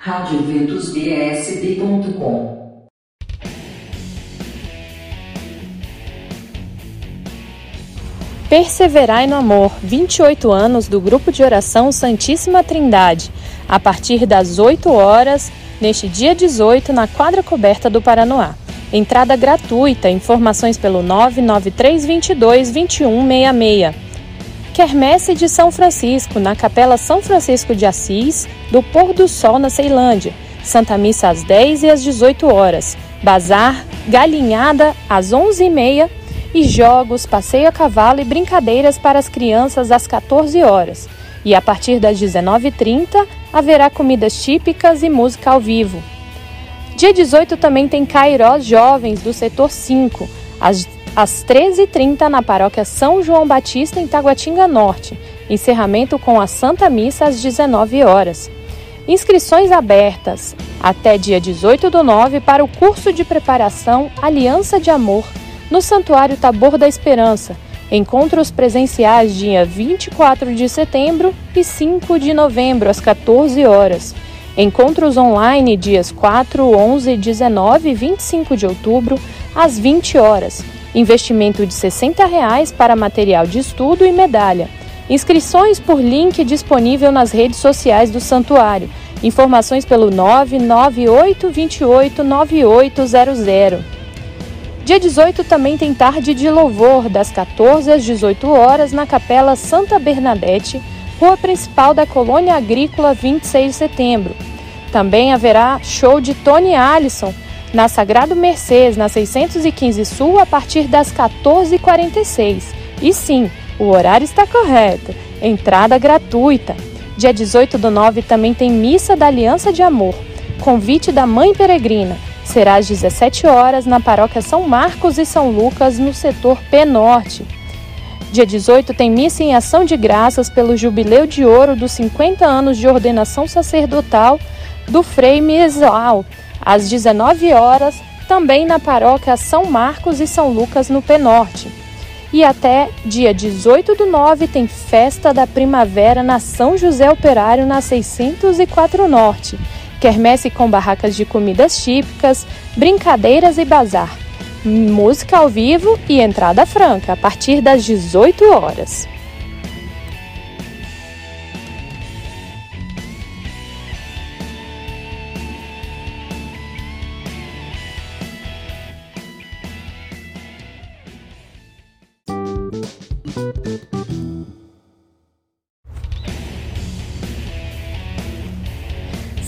radioventusbsb.com Perseverai no Amor, 28 anos do Grupo de Oração Santíssima Trindade, a partir das 8 horas, neste dia 18, na quadra coberta do Paranoá. Entrada gratuita, informações pelo 99322 2166. Quermesse de São Francisco, na Capela São Francisco de Assis, do Pôr do Sol, na Ceilândia. Santa Missa às 10 e às 18 horas. Bazar, galinhada às 11h30 e jogos, passeio a cavalo e brincadeiras para as crianças às 14 horas. E a partir das 19h30 haverá comidas típicas e música ao vivo. Dia 18 também tem Cairós Jovens do setor 5, às, às 13h30 na paróquia São João Batista, em Taguatinga Norte. Encerramento com a Santa Missa às 19 horas. Inscrições abertas até dia 18 do 9 para o curso de preparação Aliança de Amor no Santuário Tabor da Esperança. Encontros presenciais dia 24 de setembro e 5 de novembro às 14 horas. Encontros online dias 4, 11, 19 e 25 de outubro, às 20 horas. Investimento de 60 reais para material de estudo e medalha. Inscrições por link disponível nas redes sociais do santuário. Informações pelo 998289800. Dia 18 também tem tarde de louvor, das 14 às 18 horas, na Capela Santa Bernadette, rua principal da Colônia Agrícola 26 de setembro. Também haverá show de Tony Allison na Sagrado Mercês, na 615 Sul, a partir das 14h46. E sim, o horário está correto. Entrada gratuita. Dia 18 do 9 também tem Missa da Aliança de Amor. Convite da Mãe Peregrina. Será às 17 horas na paróquia São Marcos e São Lucas, no setor P Norte. Dia 18 tem missa em ação de graças pelo jubileu de ouro dos 50 anos de ordenação sacerdotal do Frei Miesal, às 19 horas, também na paróquia São Marcos e São Lucas, no Penorte. E até dia 18 do 9 tem festa da primavera na São José Operário, na 604 Norte. Quermesse com barracas de comidas típicas, brincadeiras e bazar. Música ao vivo e entrada franca a partir das 18 horas.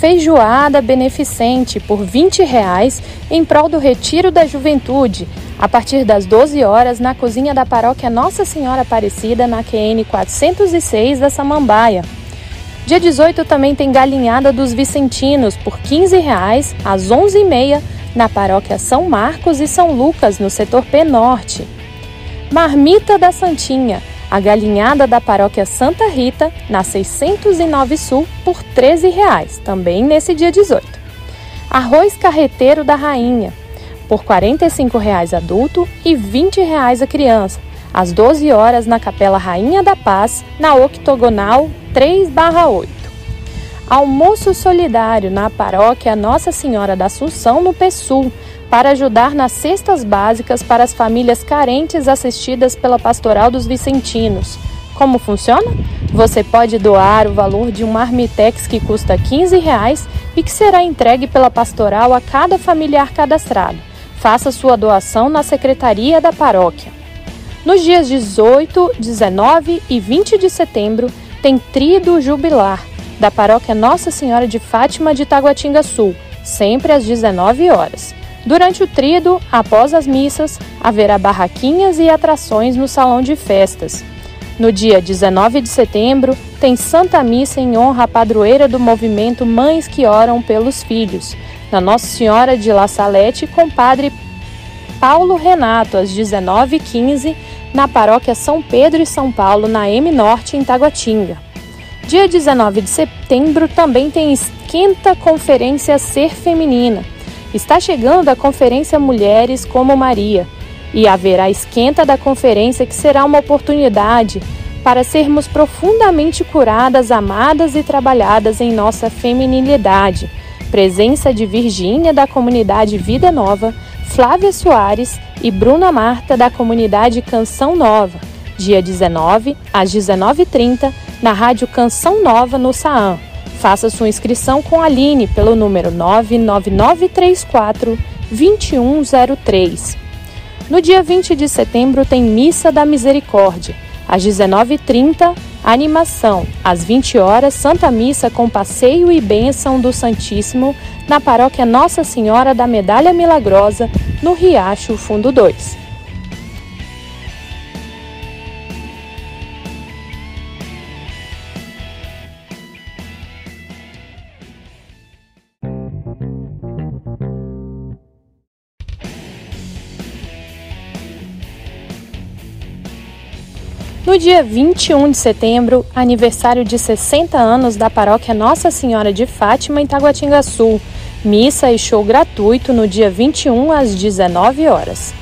Feijoada beneficente por 20 reais em prol do Retiro da Juventude, a partir das 12 horas na cozinha da paróquia Nossa Senhora Aparecida, na QN 406 da Samambaia. Dia 18 também tem Galinhada dos Vicentinos por 15 reais às 11h30 na paróquia São Marcos e São Lucas, no setor P Norte. Marmita da Santinha, a galinhada da paróquia Santa Rita, na 609 Sul, por 13 reais, também nesse dia 18. Arroz carreteiro da rainha, por 45 reais adulto e 20 reais a criança, às 12 horas na Capela Rainha da Paz, na Octogonal 3/8. Almoço solidário na paróquia Nossa Senhora da Assunção, no PSUL, para ajudar nas cestas básicas para as famílias carentes assistidas pela Pastoral dos Vicentinos. Como funciona? Você pode doar o valor de um marmitex que custa 15 reais e que será entregue pela pastoral a cada familiar cadastrado. Faça sua doação na secretaria da paróquia. Nos dias 18, 19 e 20 de setembro, tem Trido Jubilar, da paróquia Nossa Senhora de Fátima de Taguatinga Sul, sempre às 19 horas. Durante o trido, após as missas, haverá barraquinhas e atrações no salão de festas. No dia 19 de setembro, tem Santa Missa em honra à padroeira do movimento Mães que Oram pelos Filhos, na Nossa Senhora de La Salete, com Padre Paulo Renato, às 19h15, na paróquia São Pedro e São Paulo, na M Norte, em Taguatinga. Dia 19 de setembro também tem Esquenta Conferência Ser Feminina Está chegando a Conferência Mulheres como Maria e haverá esquenta da conferência que será uma oportunidade para sermos profundamente curadas, amadas e trabalhadas em nossa feminilidade. presença de Virgínia da comunidade Vida Nova, Flávia Soares e Bruna Marta da comunidade Canção Nova, dia 19 às 19h30 na Rádio Canção Nova no Saam. Faça sua inscrição com a Aline pelo número 99934 2103. No dia 20 de setembro tem Missa da Misericórdia. Às 19h30, animação. Às 20 horas, Santa Missa com passeio e bênção do Santíssimo na paróquia Nossa Senhora da Medalha Milagrosa, no Riacho Fundo 2. No dia 21 de setembro, aniversário de 60 anos da paróquia Nossa Senhora de Fátima em Sul. Missa e show gratuito no dia 21 às 19 horas.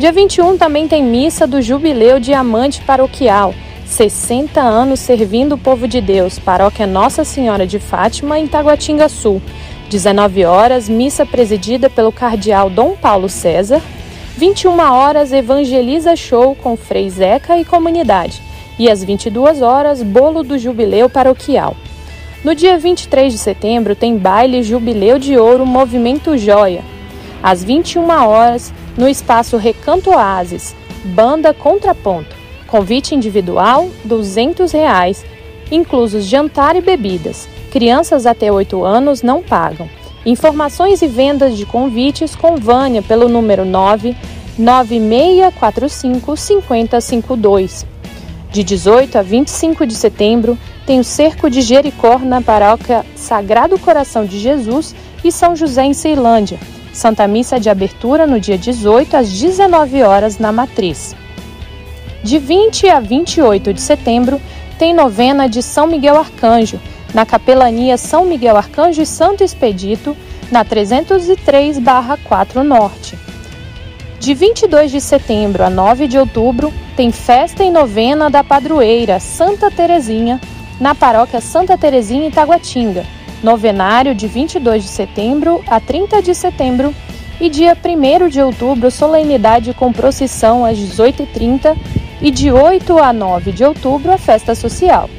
Dia 21 também tem missa do Jubileu Diamante Paroquial, 60 anos servindo o povo de Deus, paróquia Nossa Senhora de Fátima em Taguatinga Sul. 19 horas, missa presidida pelo cardeal Dom Paulo César, 21 horas, Evangeliza Show com Frei Zeca e comunidade. E às 22 horas, Bolo do Jubileu Paroquial. No dia 23 de setembro, tem baile Jubileu de Ouro Movimento Joia. Às 21 horas, no espaço Recanto Oasis, Banda Contraponto. Convite individual, 200 reais, inclusos jantar e bebidas. Crianças até 8 anos não pagam. Informações e vendas de convites com Vânia pelo número 99645 5052. De 18 a 25 de setembro, tem o Cerco de Jericó na paróquia Sagrado Coração de Jesus e São José em Ceilândia. Santa Missa de abertura no dia 18 às 19 horas na Matriz. De 20 a 28 de setembro, tem novena de São Miguel Arcanjo, na Capelania São Miguel Arcanjo e Santo Expedito, na 303-4 Norte. De 22 de setembro a 9 de outubro, tem festa e novena da padroeira Santa Terezinha, na paróquia Santa Terezinha em Taguatinga. Novenário de 22 de setembro a 30 de setembro e dia 1 de outubro, solenidade com procissão às 18h30 e de 8 a 9 de outubro, a festa social.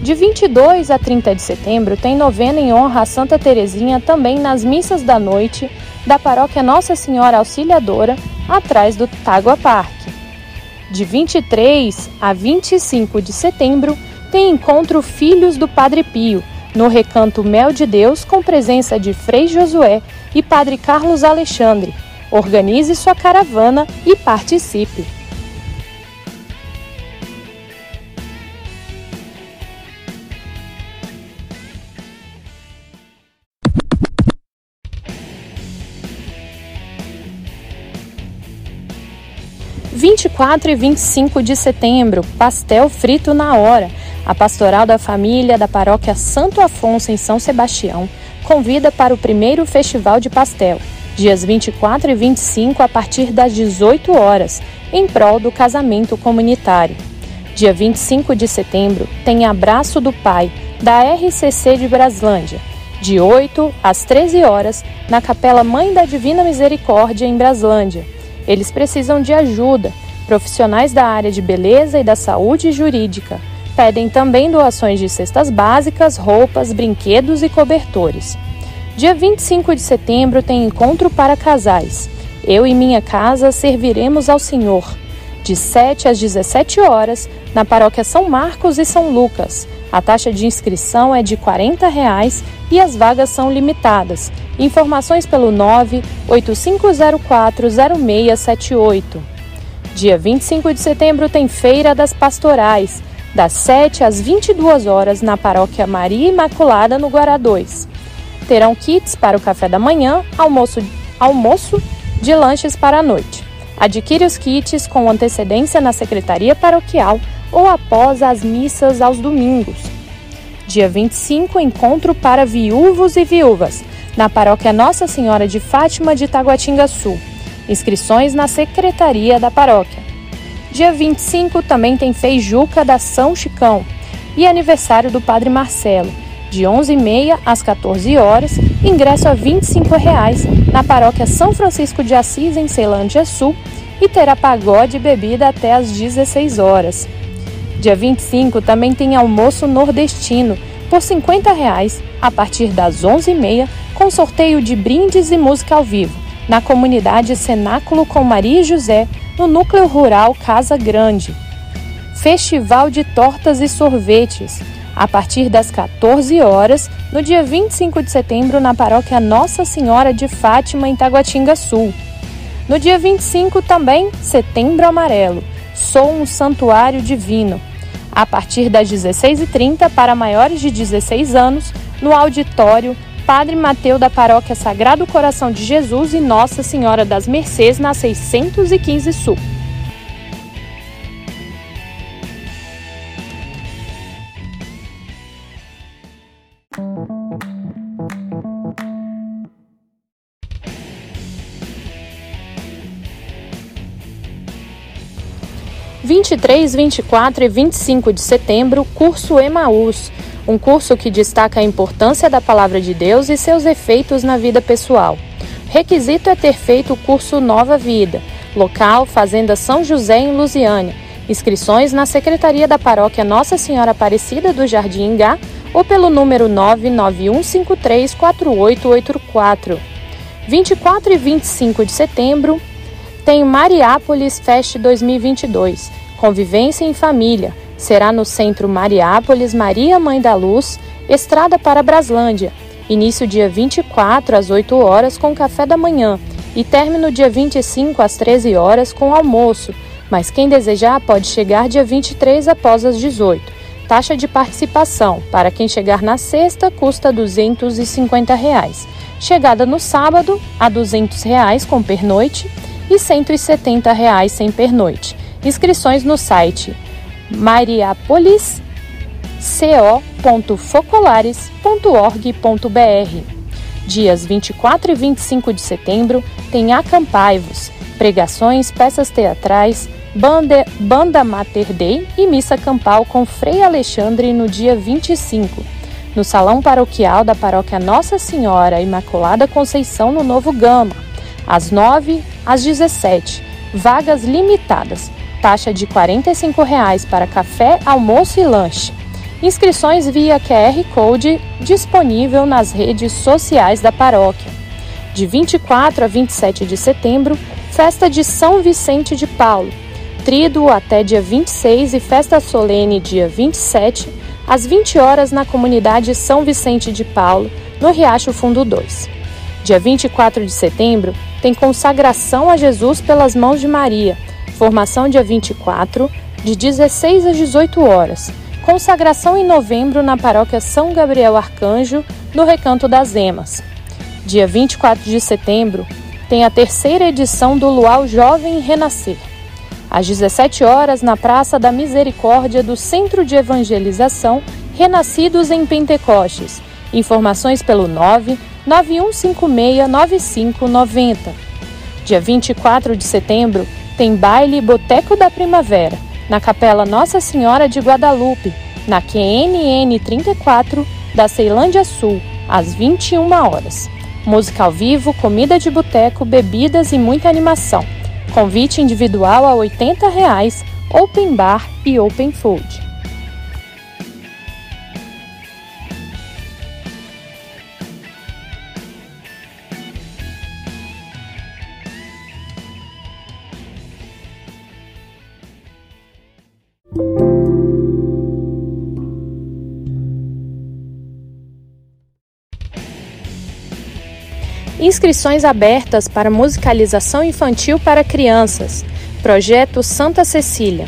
De 22 a 30 de setembro, tem novena em honra a Santa Terezinha também nas missas da noite da paróquia Nossa Senhora Auxiliadora, atrás do Tágua Parque. De 23 a 25 de setembro, tem encontro Filhos do Padre Pio, no recanto Mel de Deus, com presença de Frei Josué e Padre Carlos Alexandre. Organize sua caravana e participe! 24 e 25 de setembro, pastel frito na hora. A Pastoral da Família da Paróquia Santo Afonso, em São Sebastião, convida para o primeiro Festival de Pastel, dias 24 e 25, a partir das 18 horas, em prol do casamento comunitário. Dia 25 de setembro, tem Abraço do Pai, da RCC de Braslândia, de 8 às 13 horas, na Capela Mãe da Divina Misericórdia, em Braslândia. Eles precisam de ajuda. Profissionais da área de beleza e da saúde jurídica pedem também doações de cestas básicas, roupas, brinquedos e cobertores. Dia 25 de setembro tem encontro para casais. Eu e minha casa serviremos ao Senhor. De 7 às 17 horas, na paróquia São Marcos e São Lucas. A taxa de inscrição é de 40 reais e as vagas são limitadas. Informações pelo 985040678. Dia 25 de setembro tem Feira das Pastorais, das 7 às 22 horas na Paróquia Maria Imaculada no Guará 2. Terão kits para o café da manhã, almoço, almoço de lanches para a noite. Adquire os kits com antecedência na Secretaria Paroquial ou após as missas aos domingos. Dia 25, encontro para viúvos e viúvas, na paróquia Nossa Senhora de Fátima de Taguatinga Sul. Inscrições na secretaria da paróquia. Dia 25 também tem Feijuca da São Chicão e aniversário do Padre Marcelo. de 11h30 às 14 horas, ingresso a 25 reais, na paróquia São Francisco de Assis, em Ceilândia Sul, e terá pagode e bebida até às 16 horas. Dia 25 também tem almoço nordestino, por 50 reais, a partir das 11h30, com sorteio de brindes e música ao vivo, na comunidade Cenáculo com Maria José, no núcleo rural Casa Grande. Festival de Tortas e Sorvetes, a partir das 14 horas, no dia 25 de setembro, na paróquia Nossa Senhora de Fátima, em Taguatinga Sul. No dia 25 também, Setembro Amarelo, Sou um Santuário Divino, a partir das 16h30 para maiores de 16 anos, no auditório Padre Mateu da Paróquia Sagrado Coração de Jesus e Nossa Senhora das Mercês, na 615 Sul. 23, 24 e 25 de setembro, curso Emaús, um curso que destaca a importância da palavra de Deus e seus efeitos na vida pessoal. Requisito é ter feito o curso Nova Vida, local Fazenda São José em Lusiânia. Inscrições na Secretaria da Paróquia Nossa Senhora Aparecida do Jardim Ingá ou pelo número 991534884. 24 e 25 de setembro tem Mariápolis Fest 2022. Convivência em Família. Será no Centro Mariápolis Maria Mãe da Luz, Estrada para Braslândia. Início dia 24 às 8 horas com café da manhã e término dia 25 às 13 horas com almoço. Mas quem desejar pode chegar dia 23 após as 18. Taxa de participação para quem chegar na sexta custa 250 reais. Chegada no sábado a 200 reais com pernoite e 170 reais sem pernoite. Inscrições no site mariapolisco.focolares.org.br. Dias 24 e 25 de setembro tem Acampaivos, pregações, peças teatrais, banda, banda Mater Dei e missa campal com Frei Alexandre no dia 25, no Salão Paroquial da Paróquia Nossa Senhora Imaculada Conceição no Novo Gama, às 9 às 17, vagas limitadas taxa de R$ 45,00 para café, almoço e lanche. Inscrições via QR Code disponível nas redes sociais da paróquia. De 24 a 27 de setembro, festa de São Vicente de Paulo. Tríduo até dia 26 e festa solene dia 27, às 20 horas na comunidade São Vicente de Paulo, no Riacho Fundo 2. Dia 24 de setembro, tem consagração a Jesus pelas mãos de Maria Formação dia 24, de 16 às 18 horas. Consagração em novembro na paróquia São Gabriel Arcanjo, no Recanto das Emas. Dia 24 de setembro, tem a terceira edição do Luau Jovem Renascer. Às 17 horas, na Praça da Misericórdia do Centro de Evangelização Renascidos em Pentecostes. Informações pelo 9 9156 9590. Dia 24 de setembro, tem baile Boteco da Primavera, na Capela Nossa Senhora de Guadalupe, na QNN 34 da Ceilândia Sul, às 21 horas. Música ao vivo, comida de boteco, bebidas e muita animação. Convite individual a 80 reais, open bar e open food. Inscrições abertas para musicalização infantil para crianças. Projeto Santa Cecília.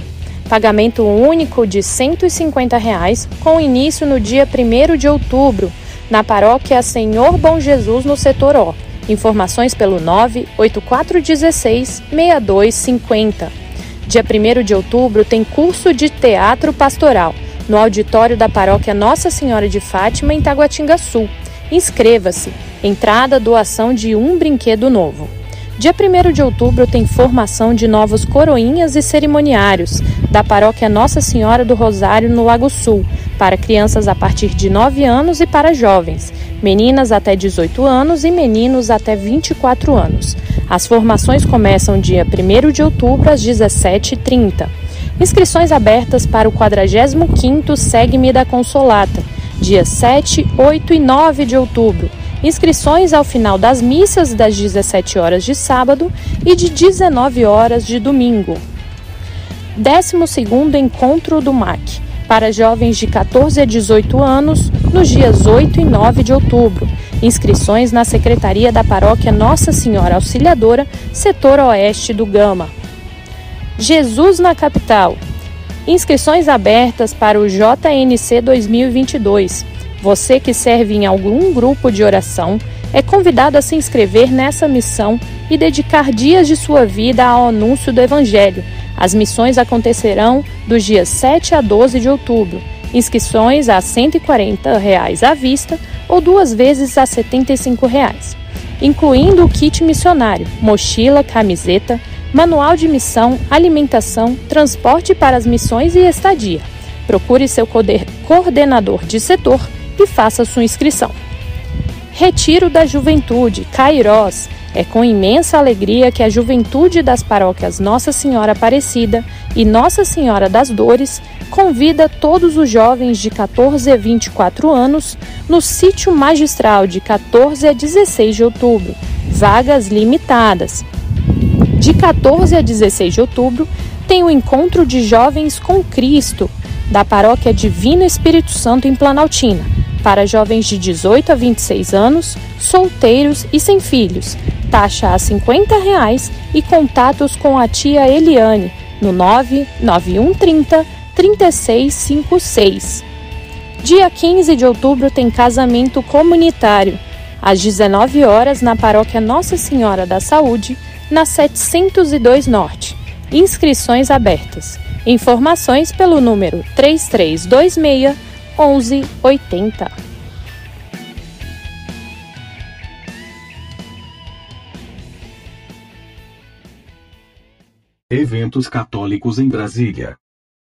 Pagamento único de 150 reais, com início no dia 1 de outubro, na paróquia Senhor Bom Jesus, no setor O. Informações pelo 98416 6250. Dia 1 de outubro tem curso de teatro pastoral no auditório da paróquia Nossa Senhora de Fátima, em Taguatinga Sul. Inscreva-se. Entrada, doação de um brinquedo novo. Dia 1 de outubro tem formação de novos coroinhas e cerimoniários da Paróquia Nossa Senhora do Rosário no Lago Sul, para crianças a partir de 9 anos e para jovens, meninas até 18 anos e meninos até 24 anos. As formações começam dia 1 de outubro às 17h30. Inscrições abertas para o 45º Segue-me da Consolata, dia 7, 8 e 9 de outubro. Inscrições ao final das missas das 17 horas de sábado e de 19 horas de domingo. 12º Encontro do MAC para jovens de 14 a 18 anos, nos dias 8 e 9 de outubro. Inscrições na Secretaria da Paróquia Nossa Senhora Auxiliadora, setor oeste do Gama. Jesus na Capital. Inscrições abertas para o JNC 2022. Você que serve em algum grupo de oração é convidado a se inscrever nessa missão e dedicar dias de sua vida ao anúncio do Evangelho as missões acontecerão dos dias 7 a 12 de outubro. Inscrições a 140 reais à vista ou duas vezes a 75 reais, incluindo o kit missionário, mochila, camiseta, manual de missão, alimentação, transporte para as missões e estadia. Procure seu coordenador de setor e faça sua inscrição. Retiro da Juventude, Cairós, é com imensa alegria que a juventude das paróquias Nossa Senhora Aparecida e Nossa Senhora das Dores convida todos os jovens de 14 a 24 anos no sítio magistral de 14 a 16 de outubro, vagas limitadas. De 14 a 16 de outubro tem o encontro de jovens com Cristo da paróquia Divino Espírito Santo em Planaltina, para jovens de 18 a 26 anos, solteiros e sem filhos, taxa a 50 reais e contatos com a tia Eliane no 99130 3656. Dia 15 de outubro tem casamento comunitário, às 19 horas na paróquia Nossa Senhora da Saúde, na 702 Norte. Inscrições abertas. Informações pelo número 3326 1180. Eventos católicos em Brasília.